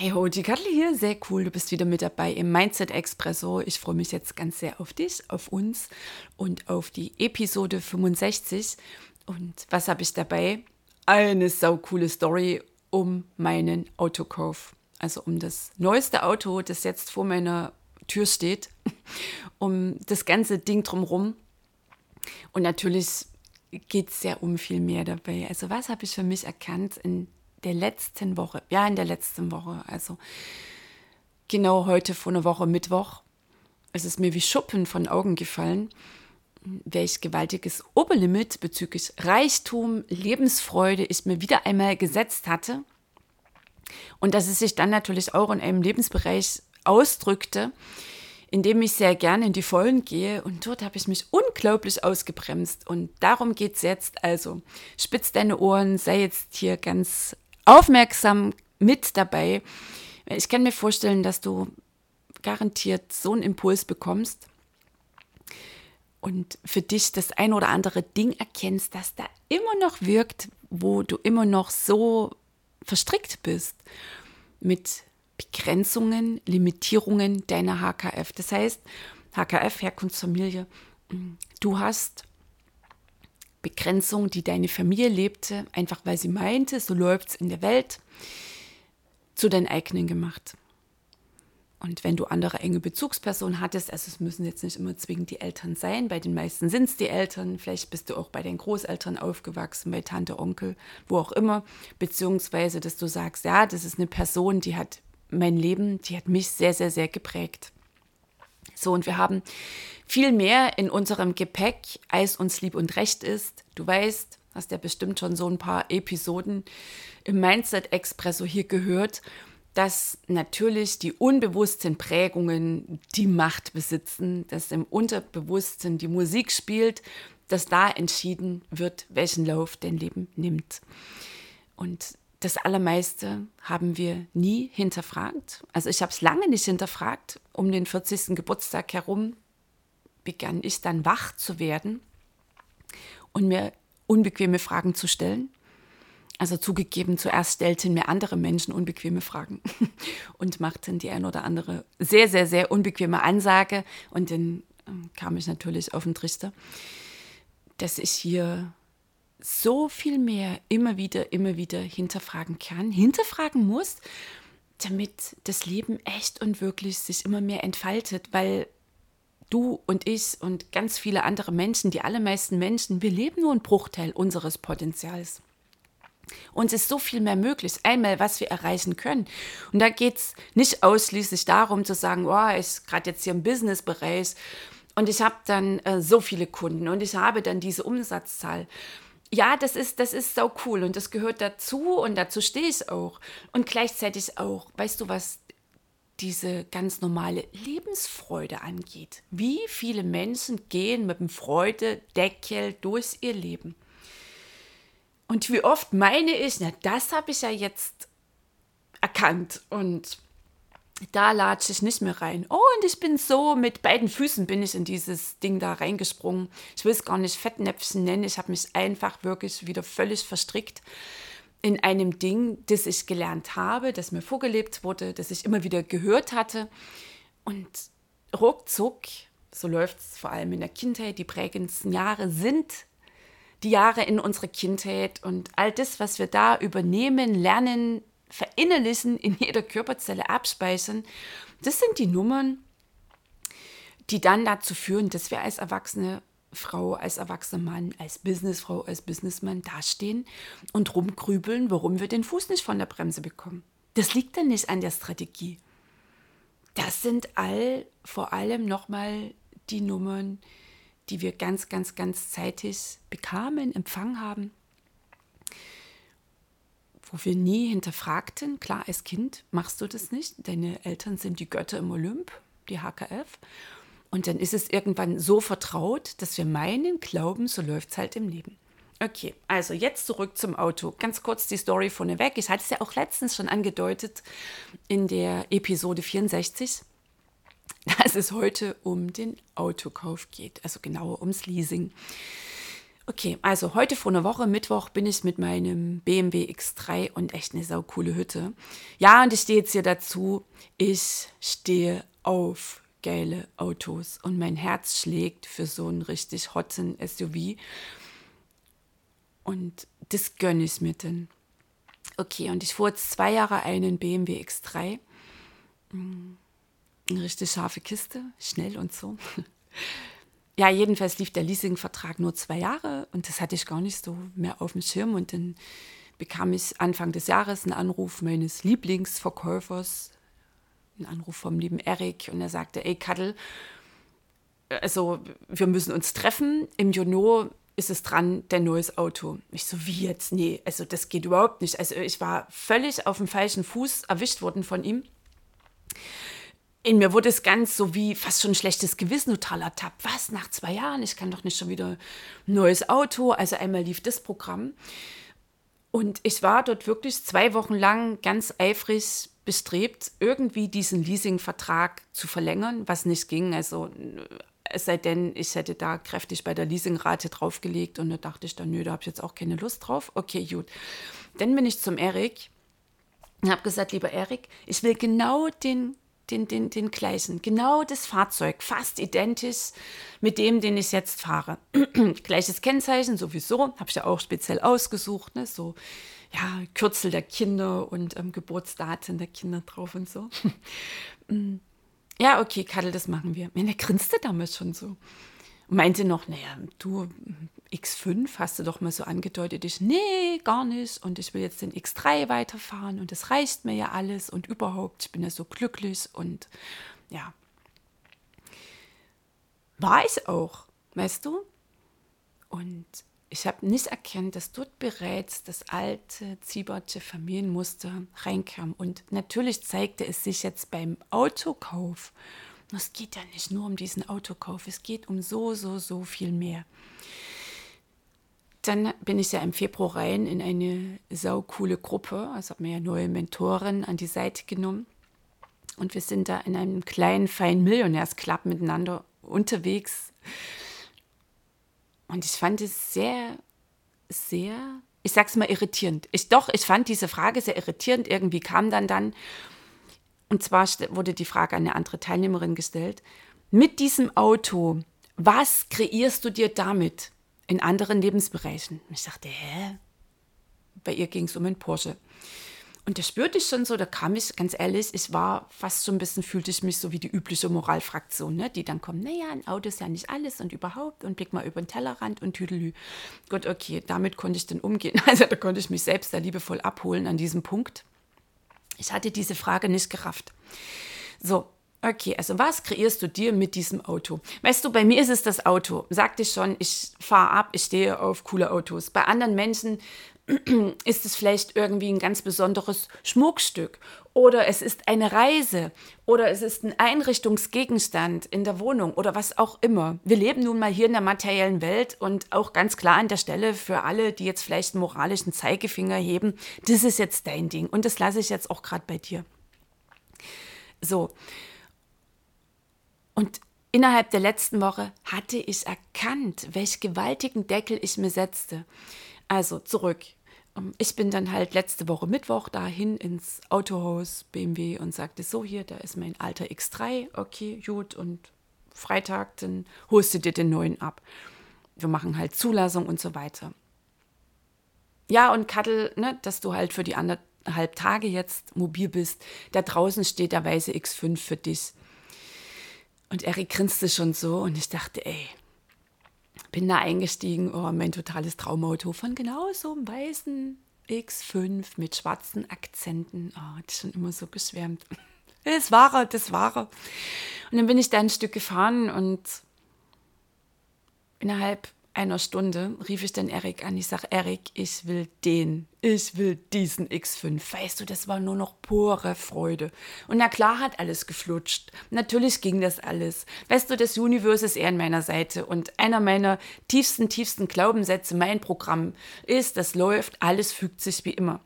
Hey ho, die Kattel hier, sehr cool, du bist wieder mit dabei im Mindset Expresso. Ich freue mich jetzt ganz sehr auf dich, auf uns und auf die Episode 65. Und was habe ich dabei? Eine saukoole Story um meinen Autokauf. Also um das neueste Auto, das jetzt vor meiner Tür steht, um das ganze Ding drumherum. Und natürlich geht es ja um viel mehr dabei. Also was habe ich für mich erkannt in der letzten Woche, ja, in der letzten Woche, also genau heute vor einer Woche Mittwoch, es ist mir wie Schuppen von Augen gefallen, welch gewaltiges Oberlimit bezüglich Reichtum, Lebensfreude ich mir wieder einmal gesetzt hatte. Und dass es sich dann natürlich auch in einem Lebensbereich ausdrückte, in dem ich sehr gerne in die Vollen gehe. Und dort habe ich mich unglaublich ausgebremst. Und darum geht es jetzt. Also spitz deine Ohren, sei jetzt hier ganz aufmerksam mit dabei. Ich kann mir vorstellen, dass du garantiert so einen Impuls bekommst und für dich das ein oder andere Ding erkennst, das da immer noch wirkt, wo du immer noch so verstrickt bist mit Begrenzungen, Limitierungen deiner HKF. Das heißt, HKF, Herkunftsfamilie, du hast Begrenzung, die deine Familie lebte, einfach weil sie meinte, so läuft es in der Welt, zu deinen eigenen gemacht. Und wenn du andere enge Bezugspersonen hattest, also es müssen jetzt nicht immer zwingend die Eltern sein, bei den meisten sind es die Eltern, vielleicht bist du auch bei den Großeltern aufgewachsen, bei Tante, Onkel, wo auch immer, beziehungsweise dass du sagst, ja, das ist eine Person, die hat mein Leben, die hat mich sehr, sehr, sehr geprägt. So, und wir haben viel mehr in unserem Gepäck, als uns lieb und recht ist. Du weißt, hast ja bestimmt schon so ein paar Episoden im Mindset Expresso hier gehört, dass natürlich die unbewussten Prägungen die Macht besitzen, dass im Unterbewussten die Musik spielt, dass da entschieden wird, welchen Lauf dein Leben nimmt. Und das Allermeiste haben wir nie hinterfragt. Also ich habe es lange nicht hinterfragt. Um den 40. Geburtstag herum begann ich dann wach zu werden und mir unbequeme Fragen zu stellen. Also zugegeben, zuerst stellten mir andere Menschen unbequeme Fragen und machten die ein oder andere sehr, sehr, sehr unbequeme Ansage. Und dann ähm, kam ich natürlich auf den Trichter, dass ich hier so viel mehr immer wieder, immer wieder hinterfragen kann, hinterfragen muss, damit das Leben echt und wirklich sich immer mehr entfaltet, weil du und ich und ganz viele andere Menschen, die allermeisten Menschen, wir leben nur einen Bruchteil unseres Potenzials. Uns ist so viel mehr möglich, einmal was wir erreichen können. Und da geht es nicht ausschließlich darum zu sagen, oh, ich gerade jetzt hier im Businessbereich und ich habe dann äh, so viele Kunden und ich habe dann diese Umsatzzahl ja, das ist, das ist so cool und das gehört dazu und dazu stehe ich auch. Und gleichzeitig auch, weißt du, was diese ganz normale Lebensfreude angeht. Wie viele Menschen gehen mit dem Freudedeckel durch ihr Leben? Und wie oft meine ich, na, das habe ich ja jetzt erkannt und da latsche ich nicht mehr rein. Oh, und ich bin so, mit beiden Füßen bin ich in dieses Ding da reingesprungen. Ich will es gar nicht Fettnäpfchen nennen. Ich habe mich einfach wirklich wieder völlig verstrickt in einem Ding, das ich gelernt habe, das mir vorgelebt wurde, das ich immer wieder gehört hatte. Und ruckzuck, so läuft es vor allem in der Kindheit, die prägendsten Jahre sind die Jahre in unserer Kindheit und all das, was wir da übernehmen, lernen, verinnerlichen, in jeder Körperzelle abspeichern. Das sind die Nummern, die dann dazu führen, dass wir als erwachsene Frau, als erwachsener Mann, als Businessfrau, als Businessmann dastehen und rumgrübeln, warum wir den Fuß nicht von der Bremse bekommen. Das liegt dann nicht an der Strategie. Das sind all vor allem nochmal die Nummern, die wir ganz, ganz, ganz zeitig bekamen, empfangen haben, wo wir nie hinterfragten, klar, als Kind machst du das nicht, deine Eltern sind die Götter im Olymp, die HKF. Und dann ist es irgendwann so vertraut, dass wir meinen, glauben, so läuft es halt im Leben. Okay, also jetzt zurück zum Auto. Ganz kurz die Story vorneweg. Ich hatte es ja auch letztens schon angedeutet in der Episode 64, dass es heute um den Autokauf geht, also genauer ums Leasing. Okay, also heute vor einer Woche, Mittwoch, bin ich mit meinem BMW X3 und echt eine saukoole Hütte. Ja, und ich stehe jetzt hier dazu, ich stehe auf geile Autos und mein Herz schlägt für so einen richtig hotten SUV. Und das gönne ich mir denn. Okay, und ich fuhr jetzt zwei Jahre einen BMW X3. Mm, eine richtig scharfe Kiste, schnell und so. ja, jedenfalls lief der Leasingvertrag nur zwei Jahre und das hatte ich gar nicht so mehr auf dem Schirm. Und dann bekam ich Anfang des Jahres einen Anruf meines Lieblingsverkäufers, einen Anruf vom lieben Erik und er sagte, ey Kattel, also wir müssen uns treffen. Im Juno ist es dran, dein neues Auto. Ich so, wie jetzt? Nee, also das geht überhaupt nicht. Also ich war völlig auf dem falschen Fuß erwischt worden von ihm in mir wurde es ganz so wie fast schon ein schlechtes Gewissen, totaler Tab. Was, nach zwei Jahren? Ich kann doch nicht schon wieder ein neues Auto. Also einmal lief das Programm. Und ich war dort wirklich zwei Wochen lang ganz eifrig bestrebt, irgendwie diesen Leasingvertrag zu verlängern, was nicht ging. Also es sei denn, ich hätte da kräftig bei der Leasingrate draufgelegt und da dachte ich dann, nö, da habe ich jetzt auch keine Lust drauf. Okay, gut. Dann bin ich zum Erik und habe gesagt, lieber Erik, ich will genau den den, den, den gleichen. Genau das Fahrzeug, fast identisch mit dem, den ich jetzt fahre. Gleiches Kennzeichen sowieso, habe ich ja auch speziell ausgesucht, ne? so ja, Kürzel der Kinder und ähm, Geburtsdaten der Kinder drauf und so. Mm. ja, okay, Kadel, das machen wir. Ja, der grinste damals schon so. Und meinte noch, naja, du, X5 hast du doch mal so angedeutet. Ich, nee, gar nicht. Und ich will jetzt den X3 weiterfahren und das reicht mir ja alles und überhaupt, ich bin ja so glücklich und ja. War ich auch, weißt du? Und ich habe nicht erkannt, dass dort bereits das alte Ziebertsche Familienmuster reinkam. Und natürlich zeigte es sich jetzt beim Autokauf. Es geht ja nicht nur um diesen Autokauf, es geht um so, so, so viel mehr. Dann bin ich ja im Februar rein in eine saukoole Gruppe, also habe mir ja neue Mentoren an die Seite genommen. Und wir sind da in einem kleinen, feinen Millionärsclub miteinander unterwegs. Und ich fand es sehr, sehr, ich sag's mal irritierend. Ich doch, ich fand diese Frage sehr irritierend. Irgendwie kam dann dann, und zwar wurde die Frage an eine andere Teilnehmerin gestellt, mit diesem Auto, was kreierst du dir damit? In anderen Lebensbereichen. Und ich dachte, hä? Bei ihr ging es um einen Porsche. Und da spürte ich schon so, da kam ich, ganz ehrlich, ich war fast so ein bisschen, fühlte ich mich so wie die übliche Moralfraktion, ne? die dann kommen, naja, ein Auto ist ja nicht alles und überhaupt und blick mal über den Tellerrand und tüdelü. Gut, okay, damit konnte ich dann umgehen. Also da konnte ich mich selbst da liebevoll abholen an diesem Punkt. Ich hatte diese Frage nicht gerafft. So, Okay, also was kreierst du dir mit diesem Auto? Weißt du, bei mir ist es das Auto. Sagte ich schon, ich fahre ab, ich stehe auf coole Autos. Bei anderen Menschen ist es vielleicht irgendwie ein ganz besonderes Schmuckstück oder es ist eine Reise oder es ist ein Einrichtungsgegenstand in der Wohnung oder was auch immer. Wir leben nun mal hier in der materiellen Welt und auch ganz klar an der Stelle für alle, die jetzt vielleicht einen moralischen Zeigefinger heben, das ist jetzt dein Ding und das lasse ich jetzt auch gerade bei dir. So, und innerhalb der letzten Woche hatte ich erkannt, welch gewaltigen Deckel ich mir setzte. Also zurück. Ähm, ich bin dann halt letzte Woche Mittwoch dahin ins Autohaus BMW und sagte, so hier, da ist mein alter X3, okay, gut, und Freitag, dann holst du dir den neuen ab. Wir machen halt Zulassung und so weiter. Ja, und Kattel, ne, dass du halt für die anderthalb Tage jetzt mobil bist, da draußen steht der weiße X5 für dich. Und Erik grinste schon so und ich dachte, ey, bin da eingestiegen, oh, mein totales Traumauto von genau so einem weißen X5 mit schwarzen Akzenten. Oh, hat schon immer so geschwärmt. Das war er, das war er. Und dann bin ich da ein Stück gefahren und innerhalb einer Stunde rief ich dann Erik an. Ich sage, Erik, ich will den, ich will diesen X5. Weißt du, das war nur noch pure Freude. Und na klar hat alles geflutscht. Natürlich ging das alles. Weißt du, das Universe ist eher an meiner Seite. Und einer meiner tiefsten, tiefsten Glaubenssätze, mein Programm ist, das läuft, alles fügt sich wie immer.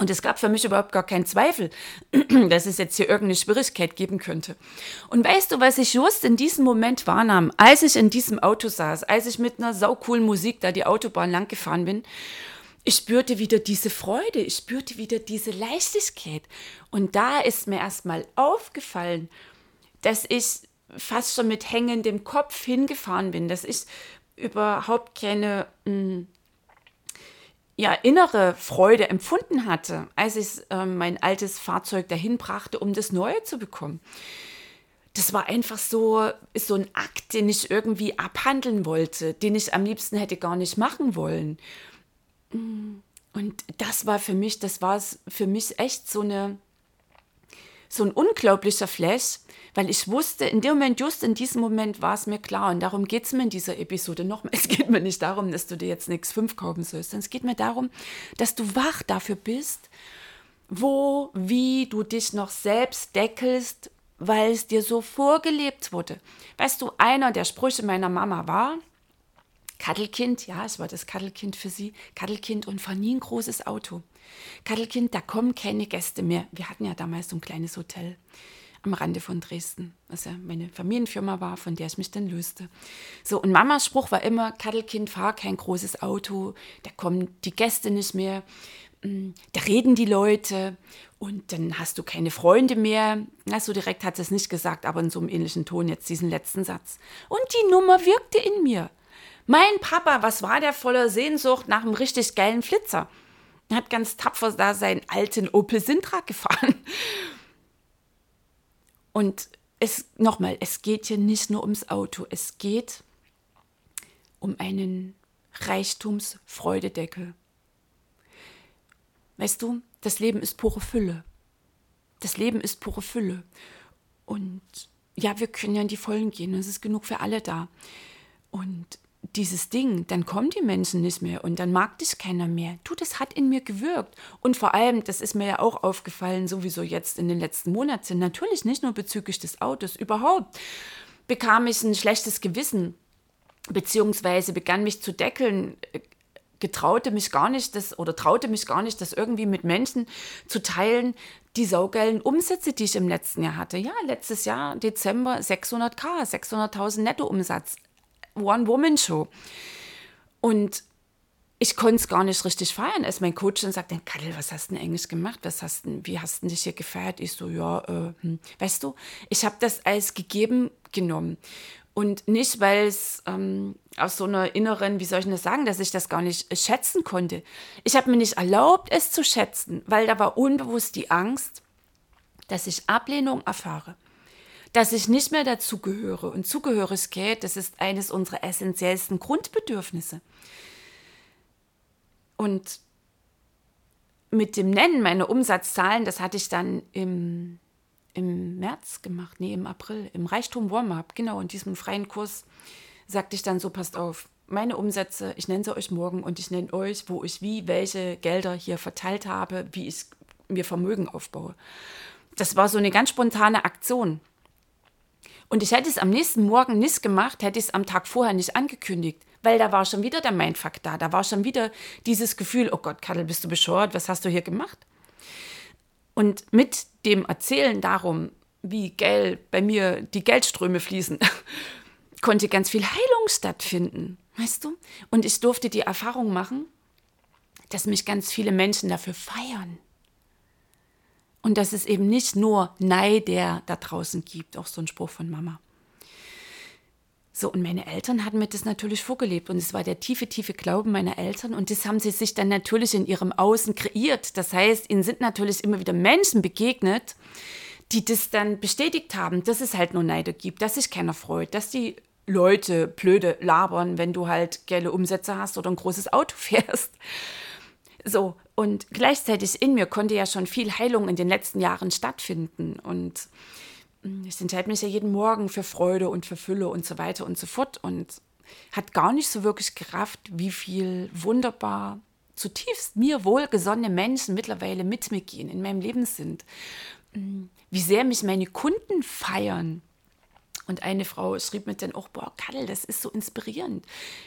Und es gab für mich überhaupt gar keinen Zweifel, dass es jetzt hier irgendeine Schwierigkeit geben könnte. Und weißt du, was ich just in diesem Moment wahrnahm, als ich in diesem Auto saß, als ich mit einer saucoolen Musik da die Autobahn lang gefahren bin? Ich spürte wieder diese Freude, ich spürte wieder diese Leichtigkeit. Und da ist mir erstmal aufgefallen, dass ich fast schon mit hängendem Kopf hingefahren bin, dass ich überhaupt keine mh, hm, ja, innere Freude empfunden hatte, als ich äh, mein altes Fahrzeug dahin brachte, um das Neue zu bekommen. Das war einfach so, ist so ein Akt, den ich irgendwie abhandeln wollte, den ich am liebsten hätte gar nicht machen wollen. Und das war für mich, das war für mich echt so eine, so ein unglaublicher Flash, weil ich wusste, in dem Moment, just in diesem Moment war es mir klar und darum geht es mir in dieser Episode nochmal. Es geht mir nicht darum, dass du dir jetzt nichts fünf kaufen sollst, sondern es geht mir darum, dass du wach dafür bist, wo, wie du dich noch selbst deckelst, weil es dir so vorgelebt wurde. Weißt du, einer der Sprüche meiner Mama war, Kaddelkind, ja, es war das Kaddelkind für sie, Kaddelkind und fahr nie ein großes Auto. Kaddelkind, da kommen keine Gäste mehr. Wir hatten ja damals so ein kleines Hotel am Rande von Dresden, was ja meine Familienfirma war, von der ich mich dann löste. So, und Mamas Spruch war immer, Kaddelkind, fahr kein großes Auto, da kommen die Gäste nicht mehr, mm, da reden die Leute und dann hast du keine Freunde mehr. Na, so direkt hat sie es nicht gesagt, aber in so einem ähnlichen Ton jetzt diesen letzten Satz. Und die Nummer wirkte in mir. Mein Papa, was war der voller Sehnsucht nach einem richtig geilen Flitzer? Er hat ganz tapfer da seinen alten Opel Sintra gefahren. Und es nochmal, es geht hier nicht nur ums Auto, es geht um einen Reichtumsfreudedeckel. Weißt du, das Leben ist pure Fülle. Das Leben ist pure Fülle. Und ja, wir können ja in die Vollen gehen, es ist genug für alle da. Und dieses Ding, dann kommen die Menschen nicht mehr und dann mag dich keiner mehr. Du, das hat in mir gewirkt. Und vor allem, das ist mir ja auch aufgefallen, sowieso jetzt in den letzten Monaten, natürlich nicht nur bezüglich des Autos, überhaupt bekam ich ein schlechtes Gewissen, beziehungsweise begann mich zu deckeln, getraute mich gar nicht, das oder traute mich gar nicht, das irgendwie mit Menschen zu teilen, die saugeilen Umsätze, die ich im letzten Jahr hatte. Ja, letztes Jahr, Dezember, 600k, 600.000 Nettoumsatz. One-Woman-Show. Und ich konnte es gar nicht richtig feiern, als mein Coach dann sagte, Kadel, was hast du denn eigentlich gemacht? Was hast denn, wie hast du dich hier gefeiert? Ich so, ja, äh, hm. weißt du, ich habe das als gegeben genommen. Und nicht, weil es ähm, aus so einer inneren, wie soll ich das sagen, dass ich das gar nicht schätzen konnte. Ich habe mir nicht erlaubt, es zu schätzen, weil da war unbewusst die Angst, dass ich Ablehnung erfahre dass ich nicht mehr dazugehöre. Und Zugehörigkeit, das ist eines unserer essentiellsten Grundbedürfnisse. Und mit dem Nennen meiner Umsatzzahlen, das hatte ich dann im, im März gemacht, nee, im April, im Reichtum Warm-Up, genau, in diesem freien Kurs, sagte ich dann so, passt auf, meine Umsätze, ich nenne sie euch morgen und ich nenne euch, wo ich wie, welche Gelder hier verteilt habe, wie ich mir Vermögen aufbaue. Das war so eine ganz spontane Aktion. Und ich hätte es am nächsten Morgen nicht gemacht, hätte ich es am Tag vorher nicht angekündigt, weil da war schon wieder der Mindfuck da. Da war schon wieder dieses Gefühl, oh Gott, Kadel, bist du bescheuert, was hast du hier gemacht? Und mit dem Erzählen darum, wie Geld bei mir die Geldströme fließen, konnte ganz viel Heilung stattfinden, weißt du? Und ich durfte die Erfahrung machen, dass mich ganz viele Menschen dafür feiern. Und dass es eben nicht nur Neid, der da draußen gibt, auch so ein Spruch von Mama. So, und meine Eltern hatten mir das natürlich vorgelebt und es war der tiefe, tiefe Glauben meiner Eltern und das haben sie sich dann natürlich in ihrem Außen kreiert. Das heißt, ihnen sind natürlich immer wieder Menschen begegnet, die das dann bestätigt haben, dass es halt nur Neider gibt, dass sich keiner freut, dass die Leute blöde labern, wenn du halt geile Umsätze hast oder ein großes Auto fährst. So, und gleichzeitig in mir konnte ja schon viel Heilung in den letzten Jahren stattfinden. Und hm, ich entscheide mich ja jeden Morgen für Freude und für Fülle und so weiter und so fort. Und hat gar nicht so wirklich gerafft, wie viel wunderbar, zutiefst mir wohlgesonnene Menschen mittlerweile mit mir gehen, in meinem Leben sind. Wie sehr mich meine Kunden feiern. Und eine Frau schrieb mir dann auch, boah, Kadel, das ist so inspirierend.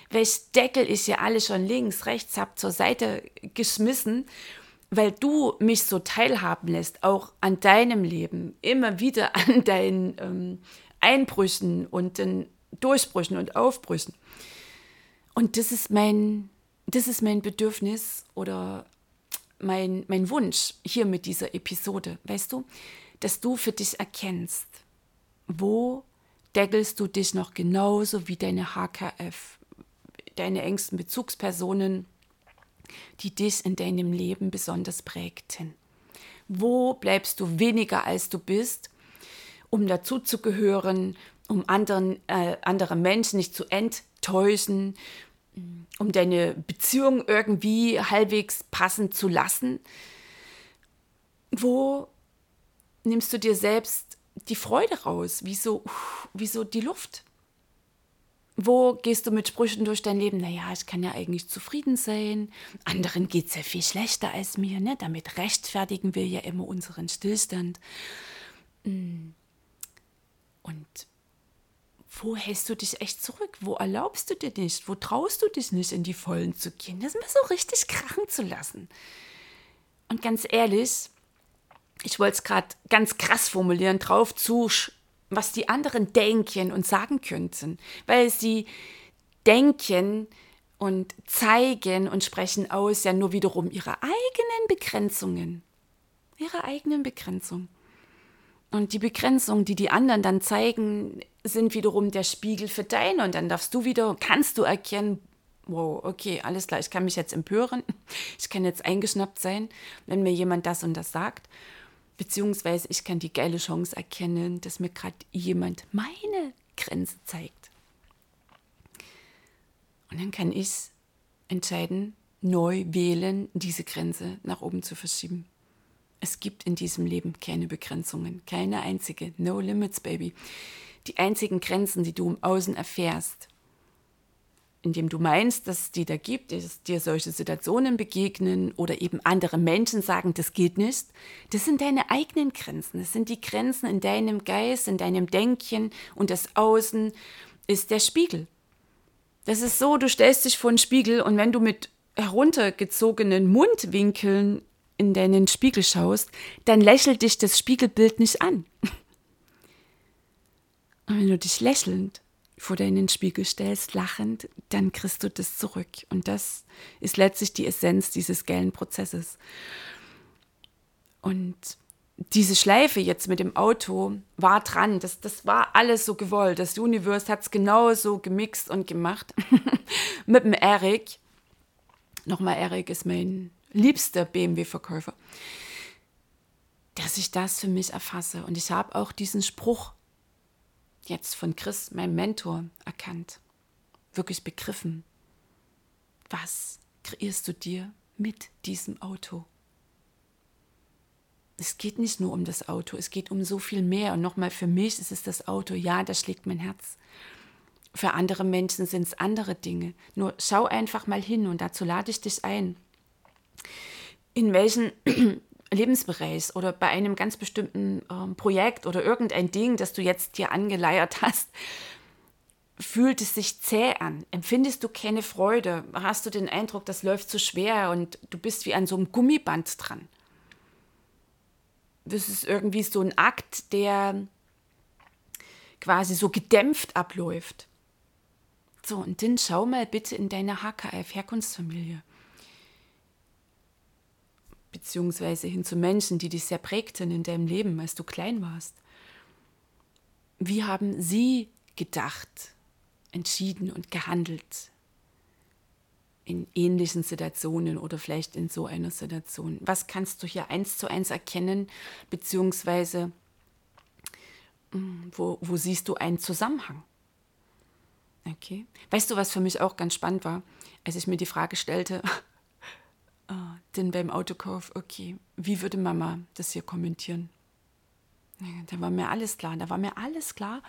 Welch Deckel ich hier alle schon links, rechts habe zur Seite geschmissen, weil du mich so teilhaben lässt, auch an deinem Leben, immer wieder an deinen ähm, Einbrüchen und den Durchbrüchen und Aufbrüchen. Und das ist mein, das ist mein Bedürfnis oder mein, mein Wunsch hier mit dieser Episode, weißt du, dass du für dich erkennst, wo deckelst du dich noch genauso wie deine HKF, deine engsten Bezugspersonen, die dich in deinem Leben besonders prägten. Wo bleibst du weniger als du bist, um dazuzugehören, um anderen, äh, andere Menschen nicht zu enttäuschen, um deine Beziehung irgendwie halbwegs passend zu lassen? Wo nimmst du dir selbst die Freude raus? Wieso, wieso die Luft? Wo gehst du mit Sprüchen durch dein Leben? Naja, ich kann ja eigentlich zufrieden sein. Anderen geht es ja viel schlechter als mir. Ne? Damit rechtfertigen wir ja immer unseren Stillstand. Mm. Und wo hältst du dich echt zurück? Wo erlaubst du dir nicht? Wo traust du dich nicht, in die Vollen zu gehen? Das mal so richtig krachen zu lassen. Und ganz ehrlich, ich wollte es gerade ganz krass formulieren, drauf zu, was die anderen denken und sagen könnten, weil sie denken und zeigen und sprechen aus ja nur wiederum ihre eigenen Begrenzungen. Ihre eigenen Begrenzungen. Und die Begrenzungen, die die anderen dann zeigen, sind wiederum der Spiegel für deine. Und dann darfst du wieder, kannst du erkennen, wow, okay, alles klar, ich kann mich jetzt empören, ich kann jetzt eingeschnappt sein, wenn mir jemand das und das sagt. Beziehungsweise ich kann die geile Chance erkennen, dass mir gerade jemand meine Grenze zeigt. Und dann kann ich entscheiden, neu wählen, diese Grenze nach oben zu verschieben. Es gibt in diesem Leben keine Begrenzungen, keine einzige. No limits, baby. Die einzigen Grenzen, die du im Außen erfährst, indem du meinst, dass es die da gibt, dass dir solche Situationen begegnen oder eben andere Menschen sagen, das geht nicht, das sind deine eigenen Grenzen. Das sind die Grenzen in deinem Geist, in deinem Denken und das Außen ist der Spiegel. Das ist so, du stellst dich vor einen Spiegel und wenn du mit heruntergezogenen Mundwinkeln in deinen Spiegel schaust, dann lächelt dich das Spiegelbild nicht an. Und wenn du dich lächelnd vor deinen Spiegel stellst, lachend, dann kriegst du das zurück. Und das ist letztlich die Essenz dieses geilen Prozesses. Und diese Schleife jetzt mit dem Auto war dran. Das, das war alles so gewollt. Das Universe hat es genauso gemixt und gemacht. mit dem Eric. Nochmal, Eric ist mein liebster BMW-Verkäufer. Dass ich das für mich erfasse. Und ich habe auch diesen Spruch jetzt von Chris, meinem Mentor, erkannt, wirklich begriffen. Was kreierst du dir mit diesem Auto? Es geht nicht nur um das Auto, es geht um so viel mehr. Und nochmal, für mich ist es das Auto, ja, da schlägt mein Herz. Für andere Menschen sind es andere Dinge. Nur schau einfach mal hin und dazu lade ich dich ein. In welchen Lebensbereich oder bei einem ganz bestimmten ähm, Projekt oder irgendein Ding, das du jetzt dir angeleiert hast, fühlt es sich zäh an? Empfindest du keine Freude? Hast du den Eindruck, das läuft zu schwer und du bist wie an so einem Gummiband dran? Das ist irgendwie so ein Akt, der quasi so gedämpft abläuft. So, und dann schau mal bitte in deine HKF-Herkunftsfamilie beziehungsweise hin zu Menschen, die dich sehr prägten in deinem Leben, als du klein warst. Wie haben sie gedacht, entschieden und gehandelt in ähnlichen Situationen oder vielleicht in so einer Situation? Was kannst du hier eins zu eins erkennen, beziehungsweise hm, wo, wo siehst du einen Zusammenhang? Okay. Weißt du, was für mich auch ganz spannend war, als ich mir die Frage stellte, Ah, denn beim Autokauf, okay, wie würde Mama das hier kommentieren? Da war mir alles klar. Da war mir alles klar,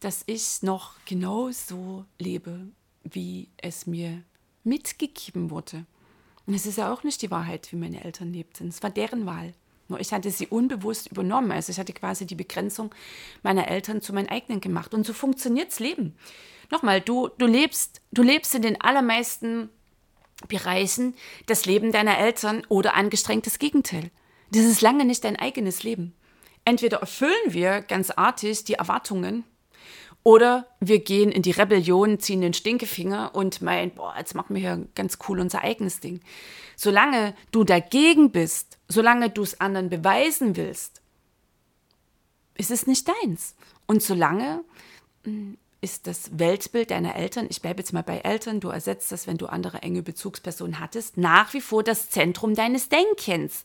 dass ich noch genau so lebe, wie es mir mitgegeben wurde. Und es ist ja auch nicht die Wahrheit, wie meine Eltern lebten. Es war deren Wahl. Nur ich hatte sie unbewusst übernommen. Also ich hatte quasi die Begrenzung meiner Eltern zu meinen eigenen gemacht. Und so funktioniert's Leben. Nochmal, du, du lebst, du lebst in den allermeisten Bereichen das Leben deiner Eltern oder angestrengtes Gegenteil. Das ist lange nicht dein eigenes Leben. Entweder erfüllen wir ganz artig die Erwartungen oder wir gehen in die Rebellion, ziehen den Stinkefinger und meinen, boah, jetzt machen wir hier ganz cool unser eigenes Ding. Solange du dagegen bist, solange du es anderen beweisen willst, ist es nicht deins. Und solange hm, ist das Weltbild deiner Eltern, ich bleibe jetzt mal bei Eltern, du ersetzt das, wenn du andere enge Bezugspersonen hattest, nach wie vor das Zentrum deines Denkens.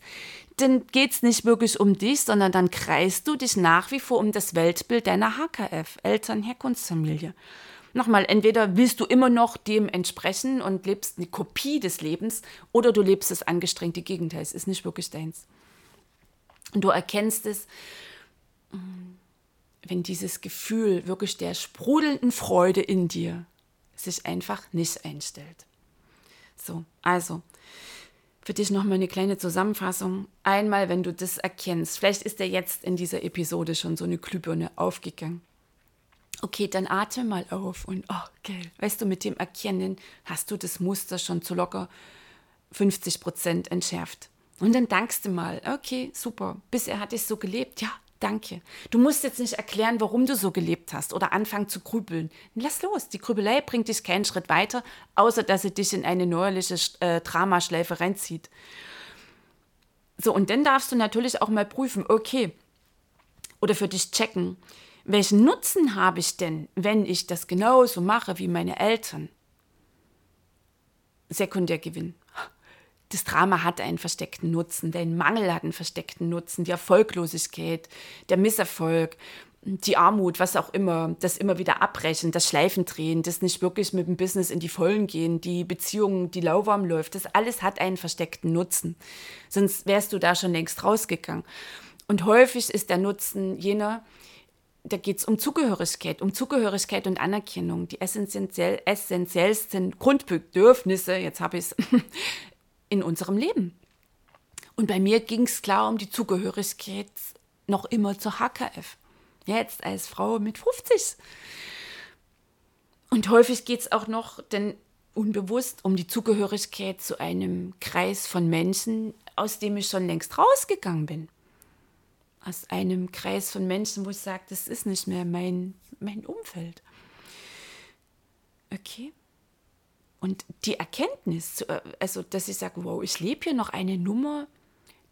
Dann geht es nicht wirklich um dich, sondern dann kreist du dich nach wie vor um das Weltbild deiner HKF, Eltern, Herkunftsfamilie. Nochmal, entweder willst du immer noch dem entsprechen und lebst eine Kopie des Lebens oder du lebst das angestrengte Gegenteil. Es ist nicht wirklich deins. Du erkennst es wenn dieses Gefühl wirklich der sprudelnden Freude in dir sich einfach nicht einstellt. So, also für dich nochmal eine kleine Zusammenfassung. Einmal, wenn du das erkennst, vielleicht ist dir jetzt in dieser Episode schon so eine Glühbirne aufgegangen. Okay, dann atme mal auf und oh, geil. Weißt du, mit dem Erkennen hast du das Muster schon zu locker 50 Prozent entschärft. Und dann dankst du mal, okay, super, bisher hatte ich so gelebt, ja, Danke. Du musst jetzt nicht erklären, warum du so gelebt hast oder anfangen zu grübeln. Lass los. Die Grübelei bringt dich keinen Schritt weiter, außer dass sie dich in eine neuerliche äh, Dramaschleife reinzieht. So, und dann darfst du natürlich auch mal prüfen, okay, oder für dich checken, welchen Nutzen habe ich denn, wenn ich das genauso mache wie meine Eltern? Sekundärgewinn. Das Drama hat einen versteckten Nutzen, der Mangel hat einen versteckten Nutzen, die Erfolglosigkeit, der Misserfolg, die Armut, was auch immer, das immer wieder abbrechen, das Schleifen drehen, das nicht wirklich mit dem Business in die Vollen gehen, die Beziehung, die lauwarm läuft, das alles hat einen versteckten Nutzen. Sonst wärst du da schon längst rausgegangen. Und häufig ist der Nutzen jener, da geht es um Zugehörigkeit, um Zugehörigkeit und Anerkennung, die essentiell, essentiellsten Grundbedürfnisse, jetzt habe ich es, in unserem Leben. Und bei mir ging es klar um die Zugehörigkeit noch immer zur HKF. Jetzt als Frau mit 50. Und häufig geht es auch noch, denn unbewusst, um die Zugehörigkeit zu einem Kreis von Menschen, aus dem ich schon längst rausgegangen bin. Aus einem Kreis von Menschen, wo ich sage, das ist nicht mehr mein, mein Umfeld. Okay. Und die Erkenntnis, äh, also dass ich sage, wow, ich lebe hier noch eine Nummer,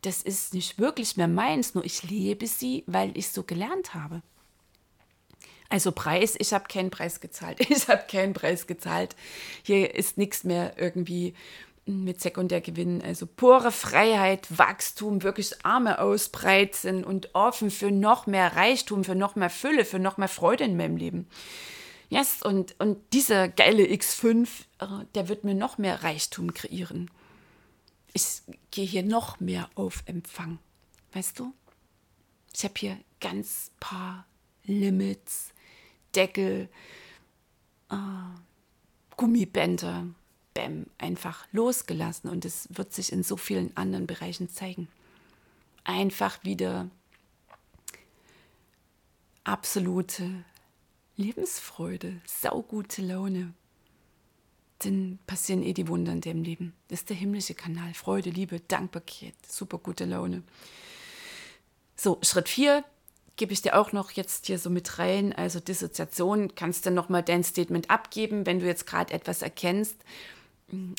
das ist nicht wirklich mehr meins, nur ich lebe sie, weil ich so gelernt habe. Also Preis, ich habe keinen Preis gezahlt. Ich habe keinen Preis gezahlt. Hier ist nichts mehr irgendwie mit Sekundärgewinn. Also pure Freiheit, Wachstum, wirklich Arme ausbreiten und offen für noch mehr Reichtum, für noch mehr Fülle, für noch mehr Freude in meinem Leben. Yes, und, und dieser geile X5, äh, der wird mir noch mehr Reichtum kreieren. Ich gehe hier noch mehr auf Empfang. Weißt du? Ich habe hier ganz paar Limits, Deckel, äh, Gummibänder, Bäm, einfach losgelassen und es wird sich in so vielen anderen Bereichen zeigen. Einfach wieder absolute Lebensfreude, saugute Laune. Dann passieren eh die Wunder in dem Leben. Das ist der himmlische Kanal. Freude, Liebe, Dankbarkeit, super gute Laune. So, Schritt 4 gebe ich dir auch noch jetzt hier so mit rein. Also Dissoziation, kannst du nochmal dein Statement abgeben, wenn du jetzt gerade etwas erkennst.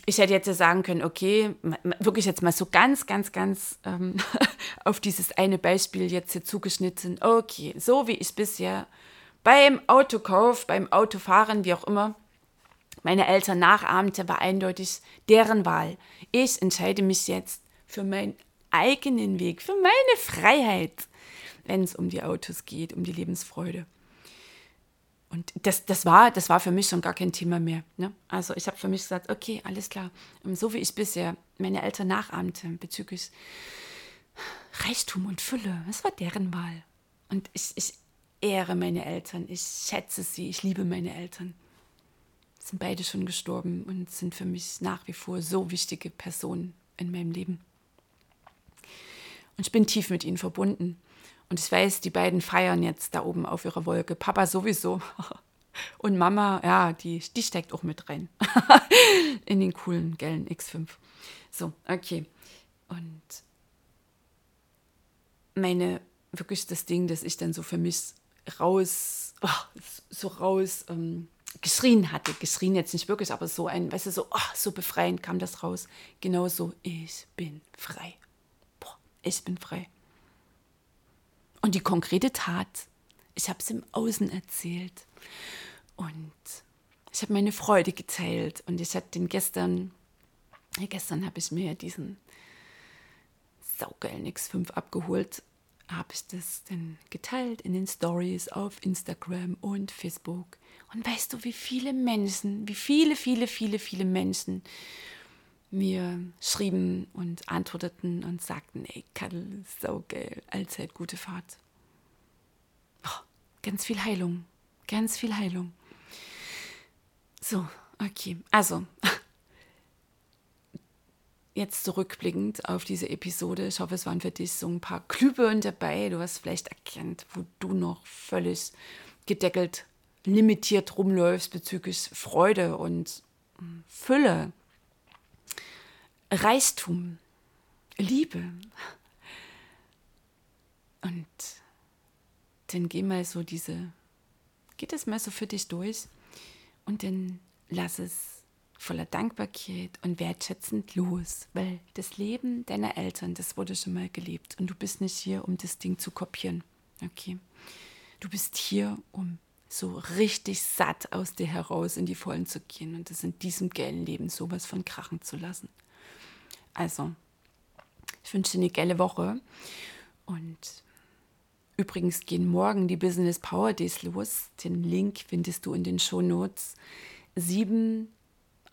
Ich hätte jetzt sagen können, okay, wirklich jetzt mal so ganz, ganz, ganz ähm, auf dieses eine Beispiel jetzt hier zugeschnitten. Okay, so wie ich bisher beim Autokauf, beim Autofahren, wie auch immer, meine Eltern nachahmte, war eindeutig deren Wahl. Ich entscheide mich jetzt für meinen eigenen Weg, für meine Freiheit, wenn es um die Autos geht, um die Lebensfreude. Und das, das, war, das war für mich schon gar kein Thema mehr. Ne? Also ich habe für mich gesagt, okay, alles klar. So wie ich bisher meine Eltern nachahmte bezüglich Reichtum und Fülle, das war deren Wahl. Und ich, ich ehre meine Eltern, ich schätze sie, ich liebe meine Eltern. sind beide schon gestorben und sind für mich nach wie vor so wichtige Personen in meinem Leben. Und ich bin tief mit ihnen verbunden. Und ich weiß, die beiden feiern jetzt da oben auf ihrer Wolke. Papa sowieso. Und Mama, ja, die, die steckt auch mit rein. In den coolen, gelben X5. So, okay. Und meine, wirklich das Ding, dass ich dann so für mich raus, oh, so raus ähm, geschrien hatte. Geschrien jetzt nicht wirklich, aber so ein, weißt du, so, oh, so befreiend kam das raus. Genauso, ich bin frei. Boah, ich bin frei. Und die konkrete Tat, ich habe es im Außen erzählt. Und ich habe meine Freude geteilt. Und ich hatte den gestern, gestern habe ich mir diesen saugeilen X5 abgeholt habe ich das dann geteilt in den Stories auf Instagram und Facebook. Und weißt du, wie viele Menschen, wie viele, viele, viele, viele Menschen mir schrieben und antworteten und sagten, ey, Kadel, so geil, allzeit gute Fahrt. Oh, ganz viel Heilung, ganz viel Heilung. So, okay, also jetzt zurückblickend auf diese Episode, ich hoffe, es waren für dich so ein paar Glühbirnen dabei. Du hast vielleicht erkannt, wo du noch völlig gedeckelt, limitiert rumläufst bezüglich Freude und hm, Fülle, Reichtum, Liebe. Und dann geh mal so diese, geht es mal so für dich durch und dann lass es voller Dankbarkeit und wertschätzend los, weil das Leben deiner Eltern, das wurde schon mal gelebt und du bist nicht hier, um das Ding zu kopieren. Okay? Du bist hier, um so richtig satt aus dir heraus in die Vollen zu gehen und es in diesem geilen Leben sowas von krachen zu lassen. Also, ich wünsche dir eine geile Woche und übrigens gehen morgen die Business Power Days los. Den Link findest du in den Show Notes. Sieben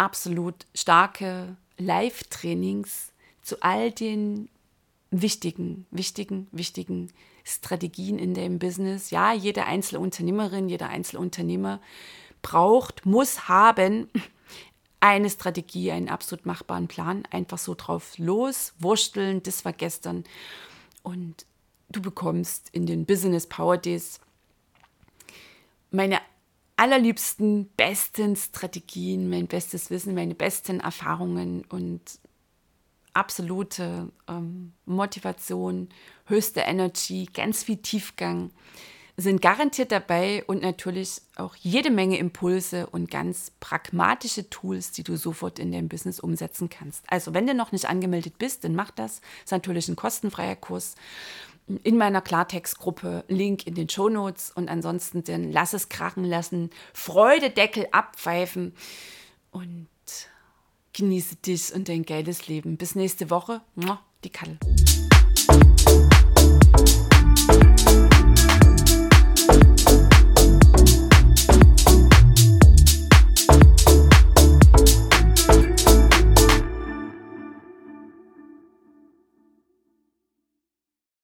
absolut starke Live-Trainings zu all den wichtigen, wichtigen, wichtigen Strategien in dem Business. Ja, jede einzelne Unternehmerin, jeder einzelne Unternehmer braucht, muss haben eine Strategie, einen absolut machbaren Plan. Einfach so drauf los, wursteln, das war gestern. Und du bekommst in den Business Power Days meine allerliebsten, besten Strategien, mein bestes Wissen, meine besten Erfahrungen und absolute ähm, Motivation, höchste Energy, ganz viel Tiefgang sind garantiert dabei und natürlich auch jede Menge Impulse und ganz pragmatische Tools, die du sofort in deinem Business umsetzen kannst. Also wenn du noch nicht angemeldet bist, dann mach das. Ist natürlich ein kostenfreier Kurs in meiner Klartextgruppe. Link in den Shownotes. Und ansonsten dann lass es krachen lassen. Freudedeckel abpfeifen. Und genieße dich und dein geiles Leben. Bis nächste Woche. Die Kalle.